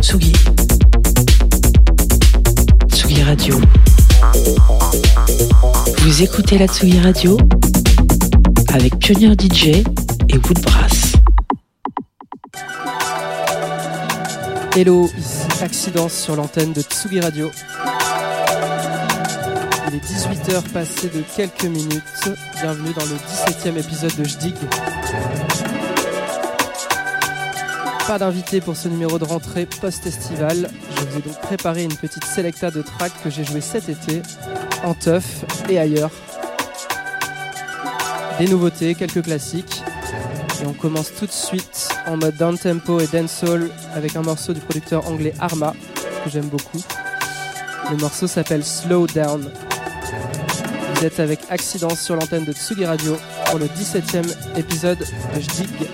Tsugi. Tsugi Radio. Vous écoutez la Tsugi Radio avec Pionnier DJ et Woodbrass. Hello, ici Accidence sur l'antenne de Tsugi Radio. Il est 18h passé de quelques minutes. Bienvenue dans le 17e épisode de Jdig. Pas d'invité pour ce numéro de rentrée post-estival. Je vous ai donc préparé une petite sélecta de tracks que j'ai joué cet été, en teuf et ailleurs. Des nouveautés, quelques classiques. Et on commence tout de suite en mode down tempo et dancehall avec un morceau du producteur anglais Arma que j'aime beaucoup. Le morceau s'appelle Slow Down. Vous êtes avec Accidence sur l'antenne de Tsugi Radio pour le 17e épisode de Jdig.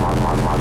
man, man, man.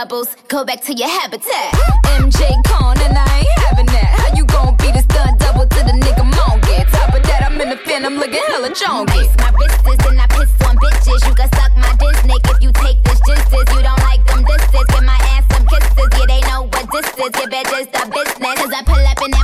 Bubbles, go back to your habitat. MJ Con and I ain't having that. How you gon' beat a stunt double to the nigga monkey? Top of that, I'm in the fin, I'm looking hella chonky. Ice my wrists and I piss on bitches. You can suck my dick if you take this justice. You don't like them disses, give my ass some kisses. Yeah, they know what this is. It just a business. Cause I pull up in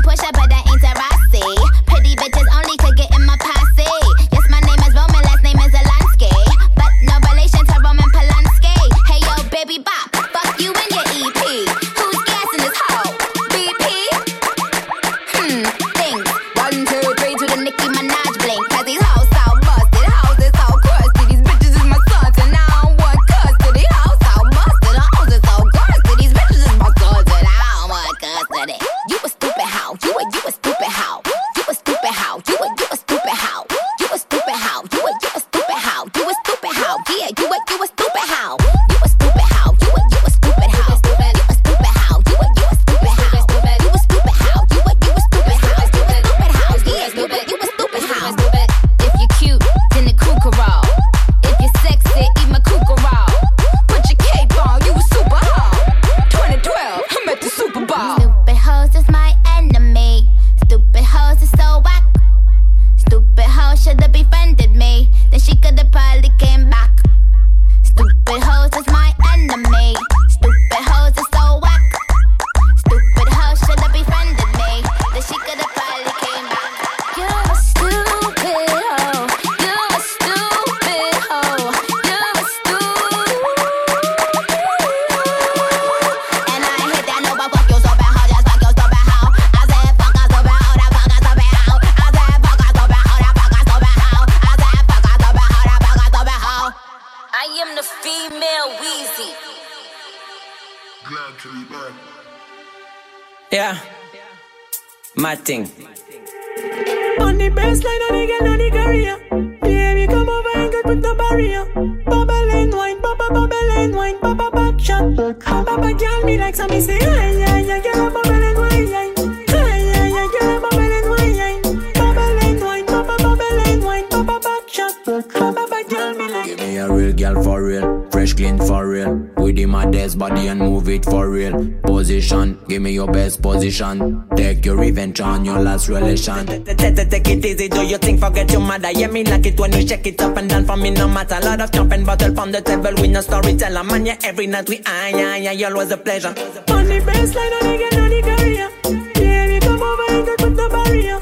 Come up and tell me like something, say, yeah, yeah, yeah, yeah. With him a desk body and move it for real. Position, give me your best position. Take your revenge on your last relation. Take it easy, do you think forget your mother? Yeah, me like it when you shake it up and down for me, no matter. Lot of jumping bottle from the table, we no storyteller. Man, yeah, every night we ah, yeah, yeah, you always a pleasure. On the baseline, on the girl, on the career. Baby, come over and get with the barrier.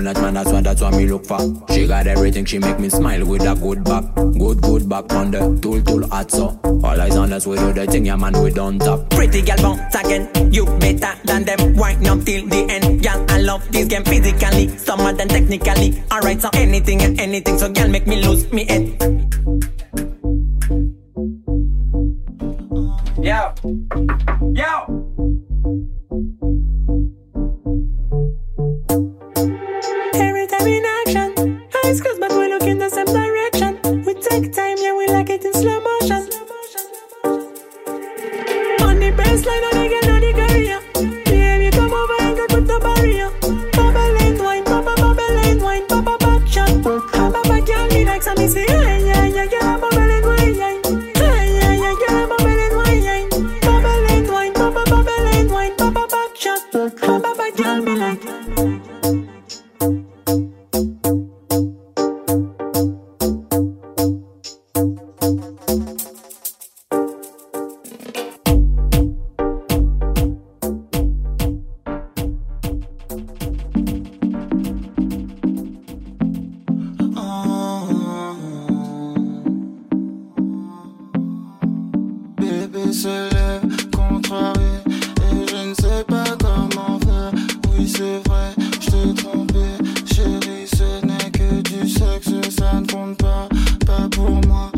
Night, man, that's what, that's what me look for. She got everything, she make me smile with a good back. Good, good back on the tool, tool, hot so. All eyes on us, we do the thing, yeah, man, we don't top. Pretty girl bounce again, you better than them. Wind up till the end, girl. I love this game physically, some of them technically. Alright, so anything and anything, so girl make me lose me head. Yo, yo. Bébé se lève, contrarié, et je ne sais pas comment faire. Oui, c'est vrai, je t'ai trompé, chérie, ce n'est que du sexe, ça ne compte pas, pas pour moi.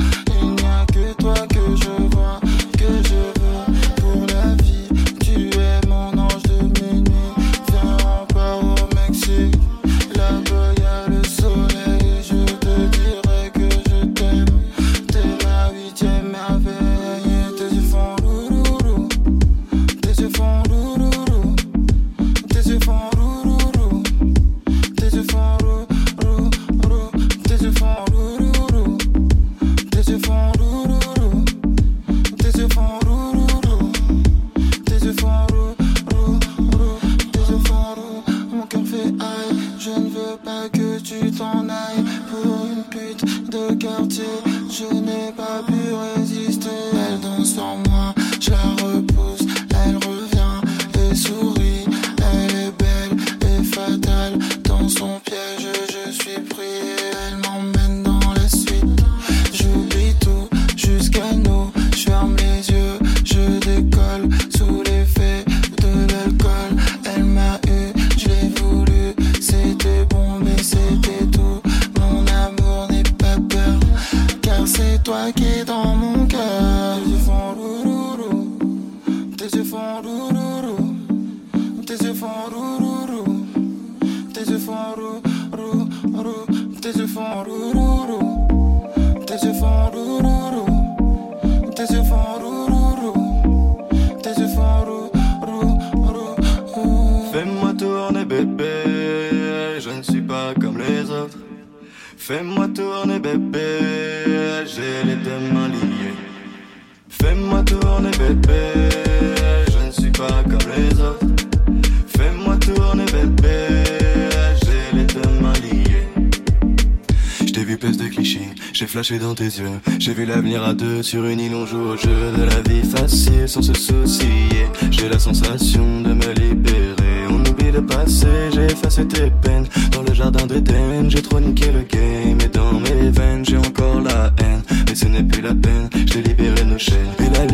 Dans tes yeux. J'ai vu l'avenir à deux sur une île, on joue au jeu de la vie facile sans se soucier. J'ai la sensation de me libérer. On oublie le passé, j'ai effacé tes peines. Dans le jardin d'Éden, j'ai trop niqué le game. Et dans mes veines, j'ai encore la haine. Mais ce n'est plus la peine, j'ai libéré nos chaînes. La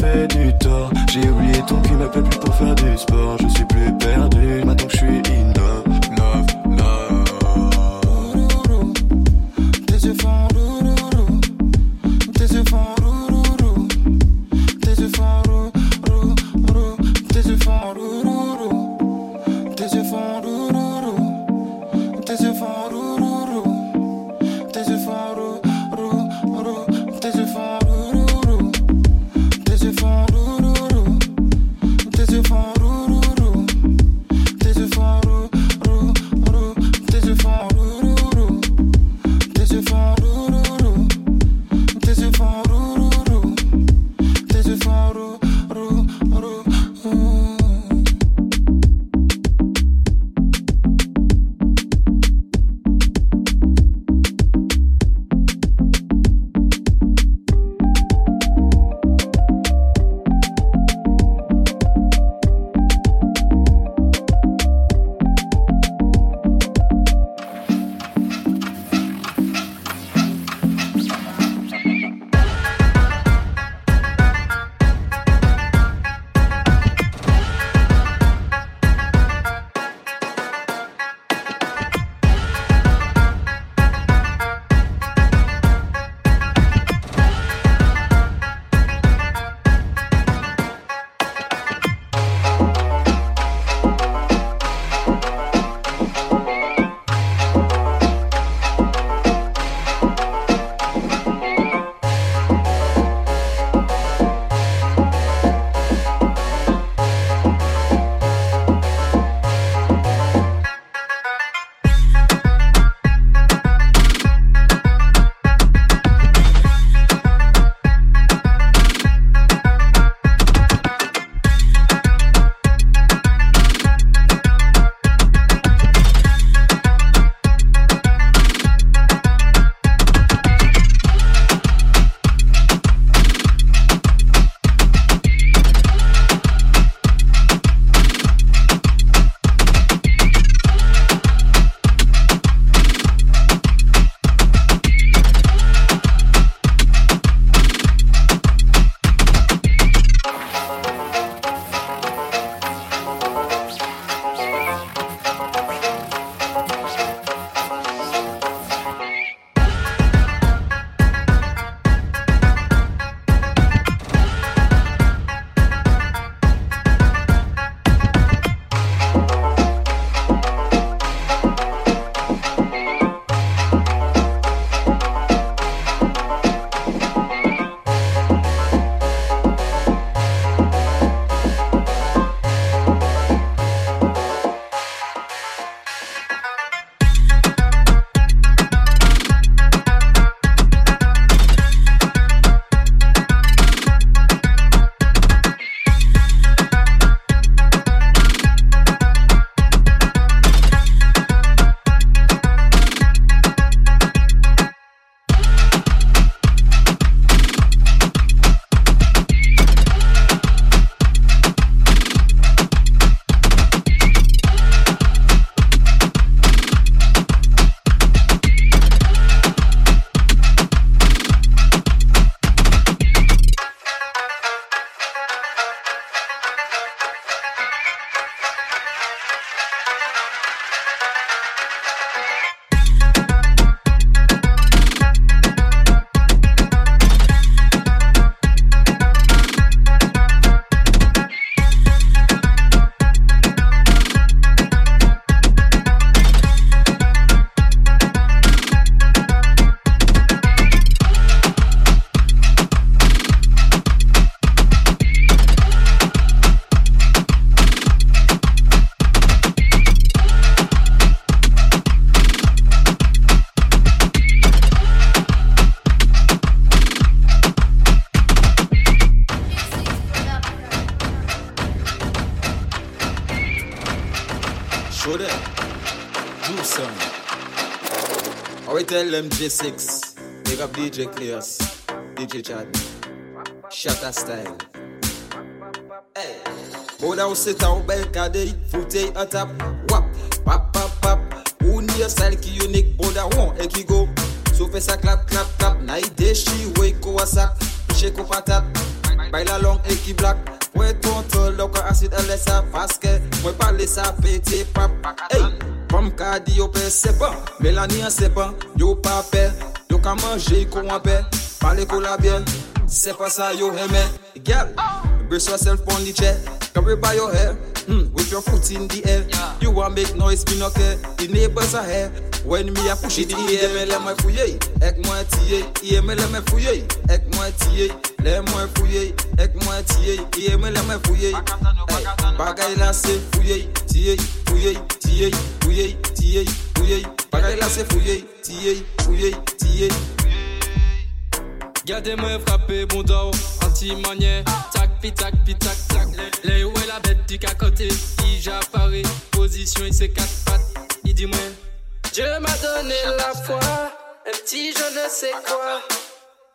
fait du tort. J'ai oublié ton cul m'appelle plus pour faire du sport. MG6. Big up DJ Cleos. DJ Chad. Shutter style. Hey. Boy down sit down back a day. Eh? Footy eh, a top, Wap. Pap pap pap. Who near style ki unique boy da one eh, go. So face a clap clap clap. Night day she wake ko a sack. Shake up a tap. Baila long eki black. Wet ton to loka acid a lesa. Faske. Mwen pale sa pete pap. Hey pom ka di yo pe sepan Melani an sepan Yo pa pe. Yo ka manje ko an pe. Pale ko la bien. Se pa sa yo heme Gyal, brace yourself on the chair. Cover by your hair. Mm, With your foot in the air You want make noise, me no care. The neighbors are When me a push it Me me fouiller Ek moi tiye Iye me fouiller Ek moi moi fouiller Ek moi Hey, Bagay la se fouiller Tiye, fouiller Tiye, fouiller Tiye, fouiller Bagay la se fouiller Tiye, fouiller Tiye. Gardez-moi frappé, bon dos, anti-manière. Tac, pi, tac, pi, tac, tac. Les où est la bête du cacoté? Il j'apparais, position, il s'est quatre pattes. Il dit moi, Dieu m'a donné la foi, un petit je ne sais quoi.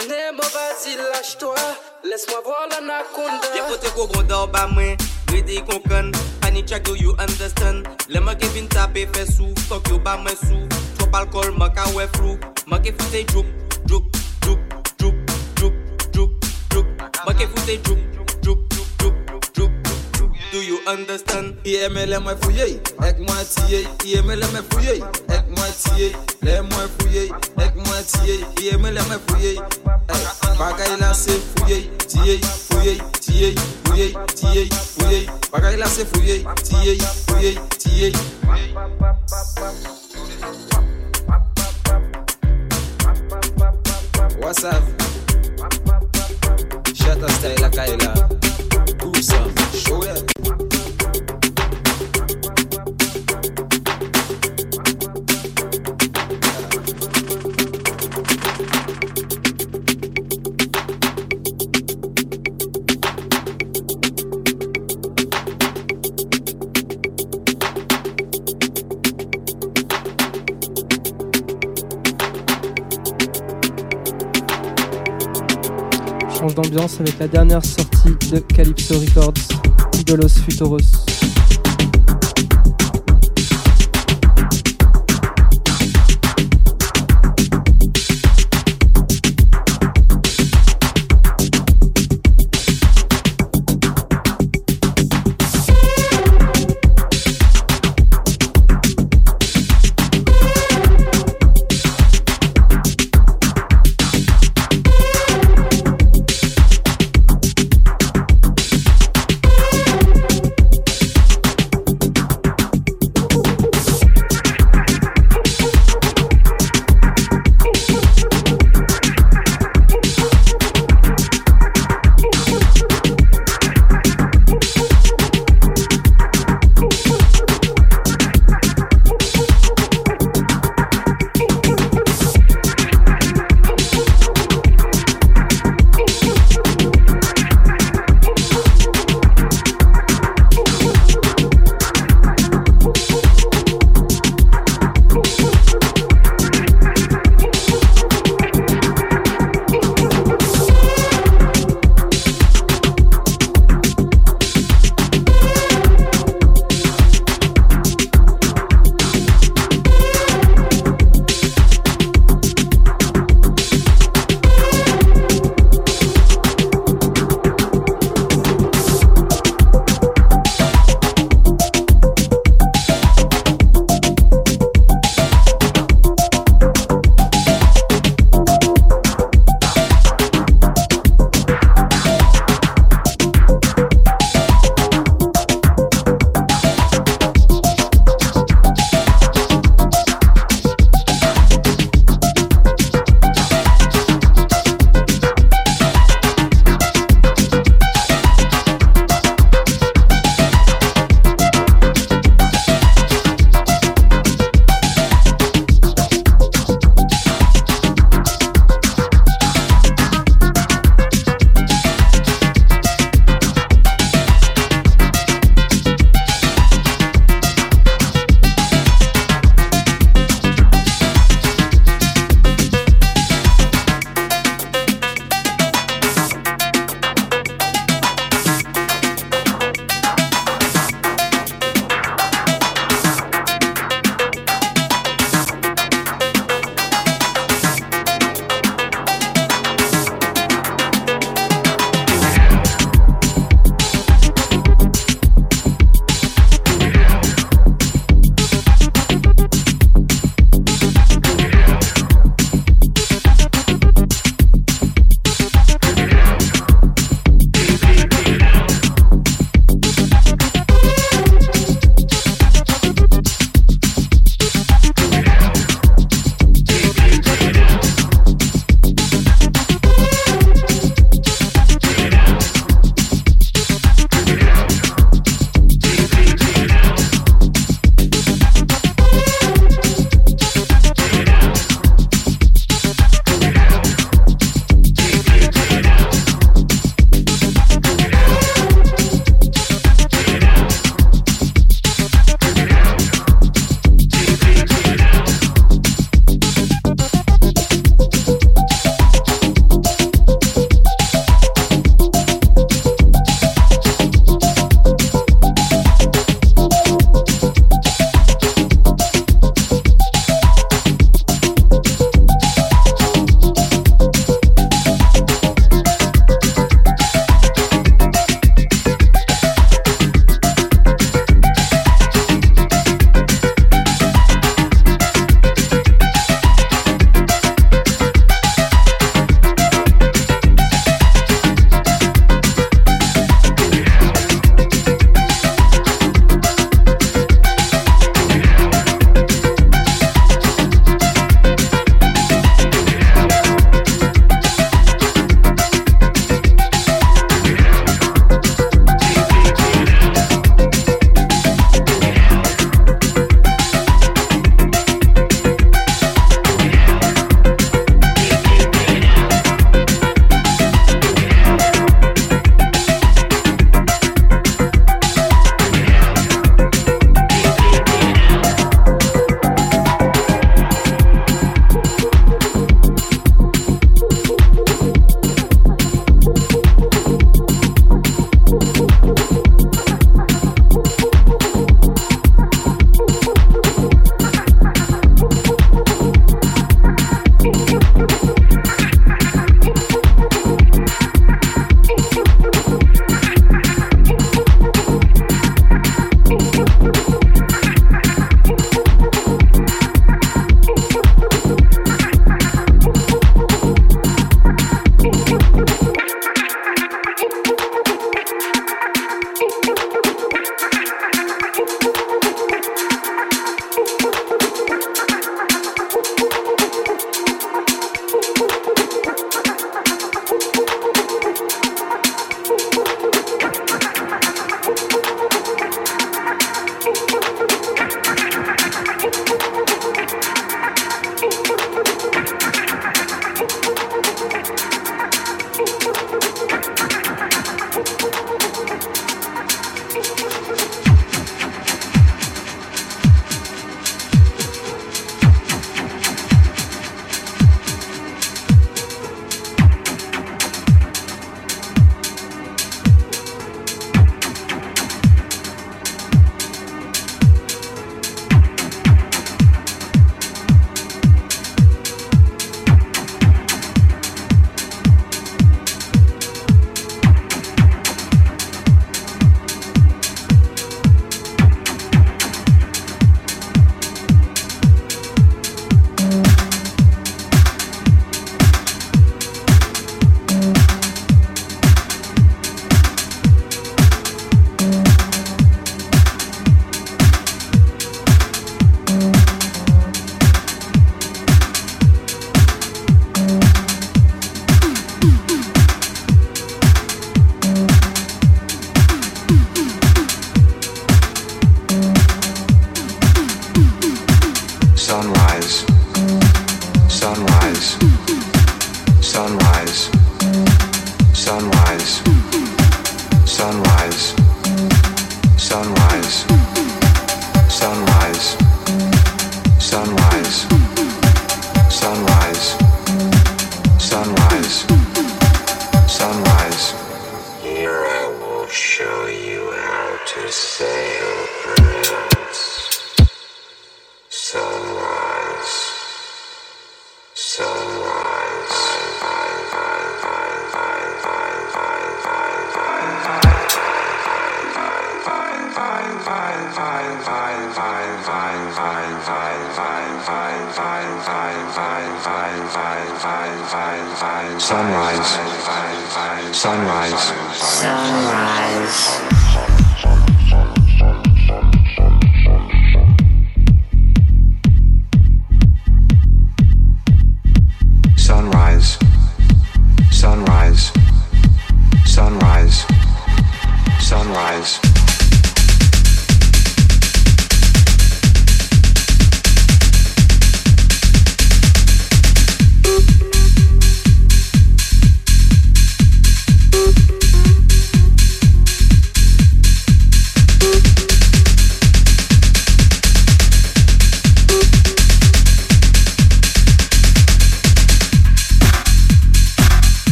Nemo, vas-y, lâche-toi, laisse-moi voir l'anaconda. Y'a pote ko grandeur ba mwen Ready kon kon Panic check do you understand? Le mwen ke vin tape fe sou Fok yo ba mwen sou Trop alcool mwen ka we flou Mwen ke foute djouk Djouk écouter Djoum, Djoum, Djoum, Djoum, Djoum, Do you understand? IML moi fouillé, ek moi tié. IML moi fouillé, avec moi tié. Les moi fouillé, avec moi tié. IML moi. Bagay là se fouillé, tiye, fouillé, tiye, fouillé, tiye, fouillé. Bagay là se fouillé, tiye, fouillé, tiye. What's up? the. D'ambiance avec la dernière sortie de Calypso Records, Idolos Futuros.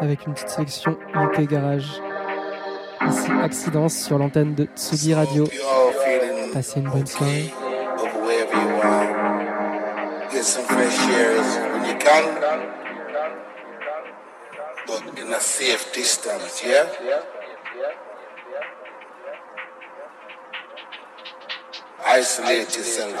avec une petite sélection UK Garage. Ici Accidence sur l'antenne de Tsugi Radio. Passez une bonne soirée. Isolate yourself.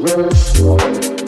Let's go.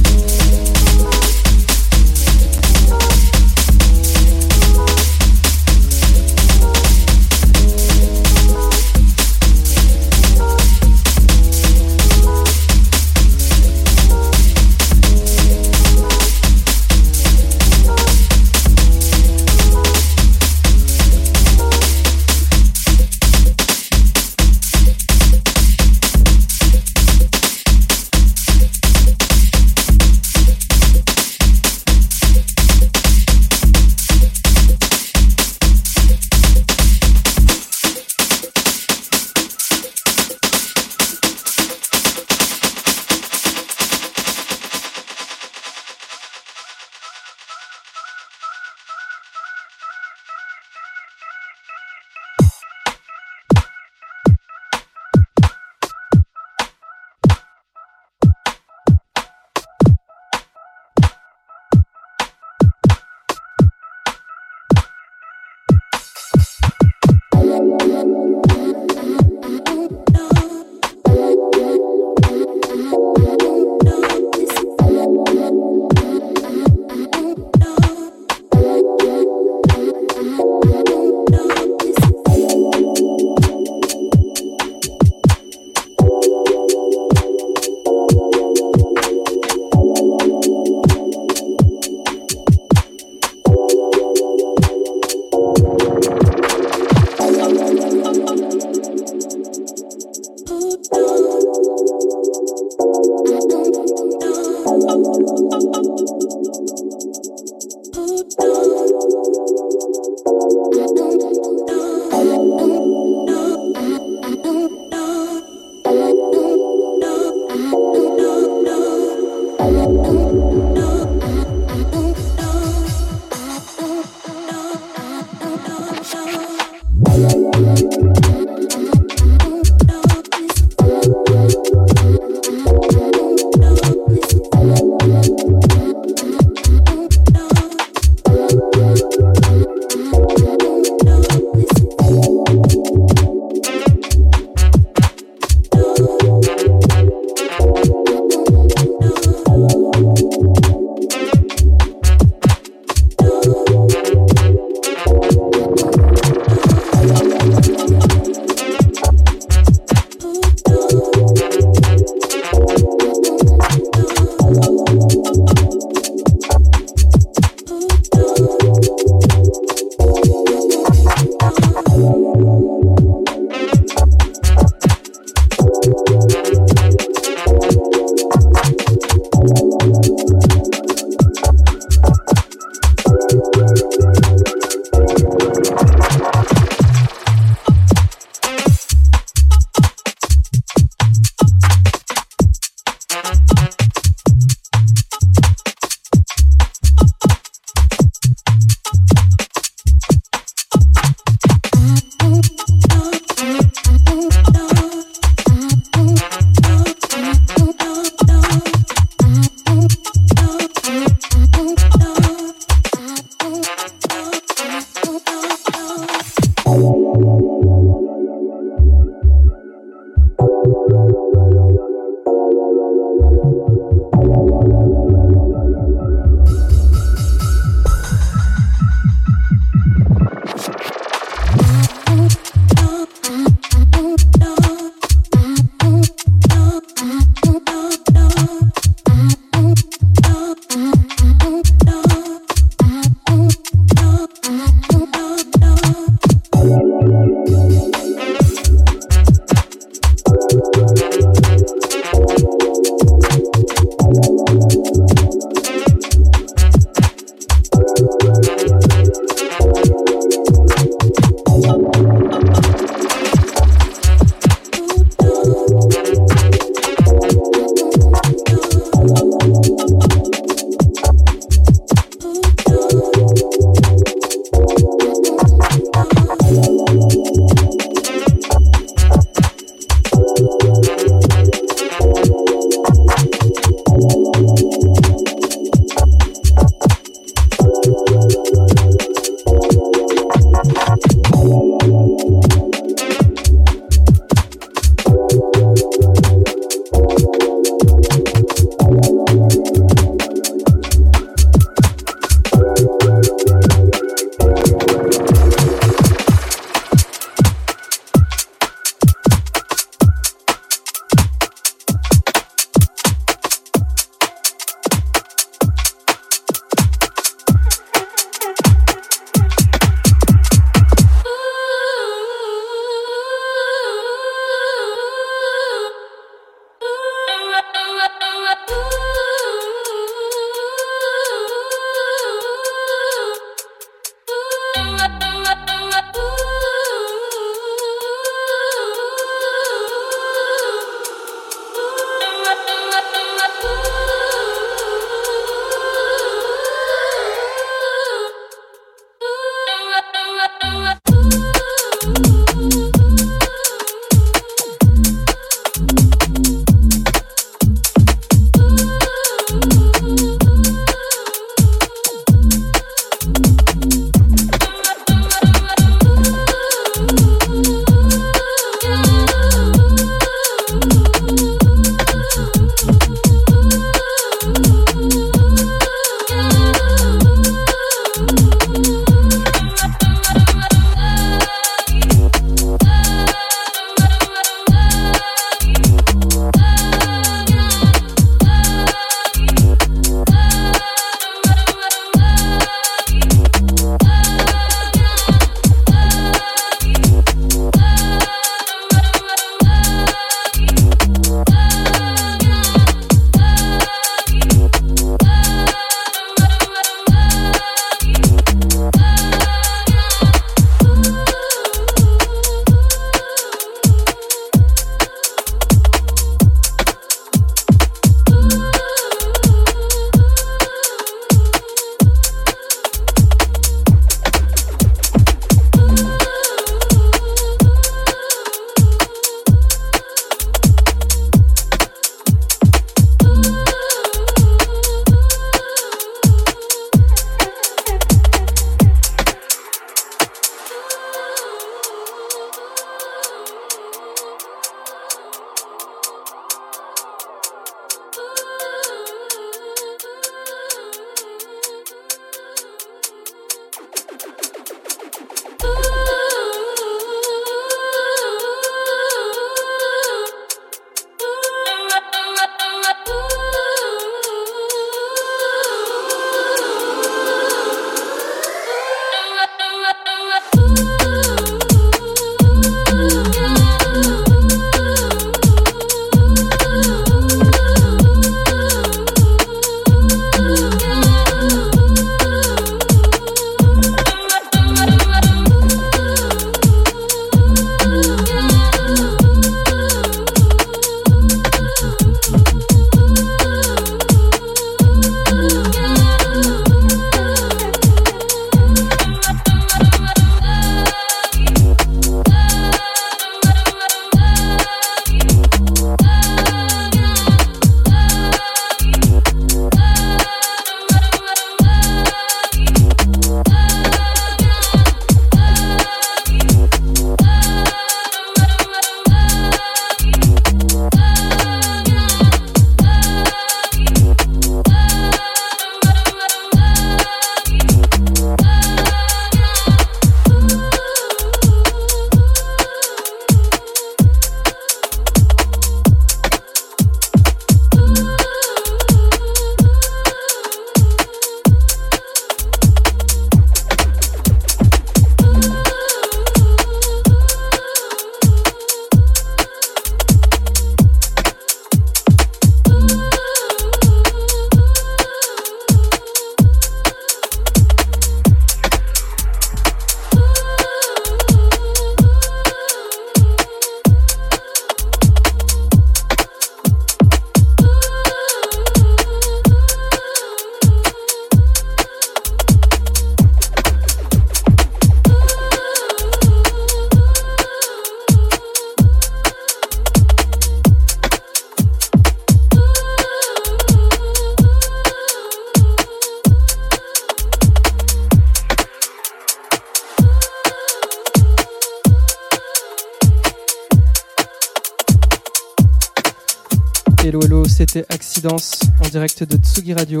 C'était Accidence en direct de Tsugi Radio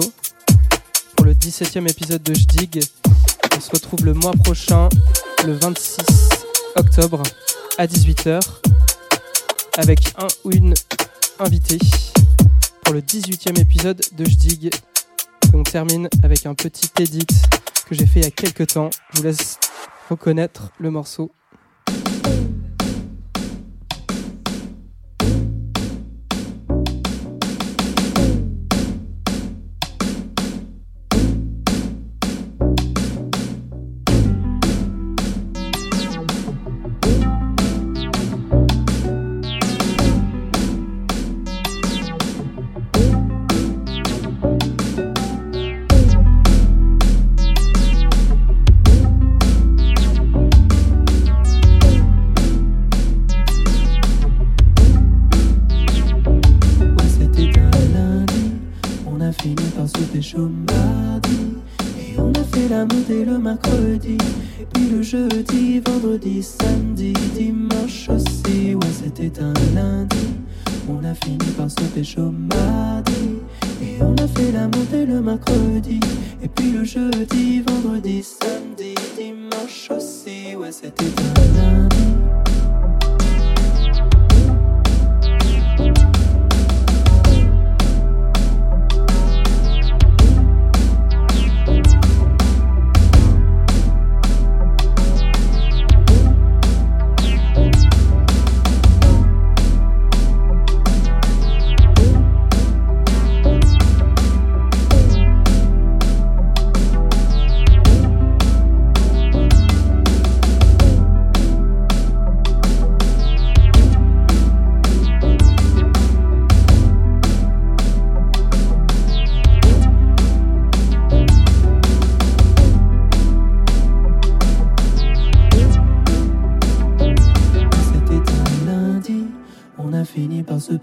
pour le 17e épisode de Jdig. On se retrouve le mois prochain, le 26 octobre à 18h avec un ou une invitée pour le 18e épisode de Jdig. On termine avec un petit edit que j'ai fait il y a quelques temps. Je vous laisse reconnaître le morceau.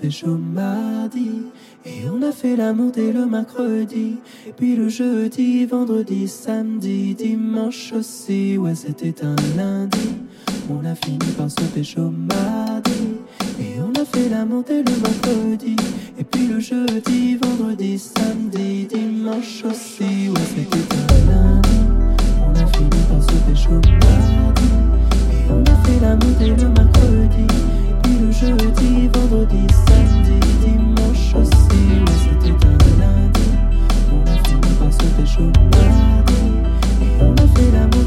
Pécho mardi. Et on a fait la montée le mercredi. Et puis le jeudi, vendredi, samedi, dimanche aussi. Ouais, c'était un lundi, on a fini par se pécho mardi. Et on a fait la montée le mercredi. Et puis le jeudi, vendredi, samedi, dimanche aussi. Ouais, c'était un lundi, on a fini par se pécho mardi. Et on a fait la montée le mercredi. Puis le jeudi, vendredi, samedi, je me. Et on ne fait l'amour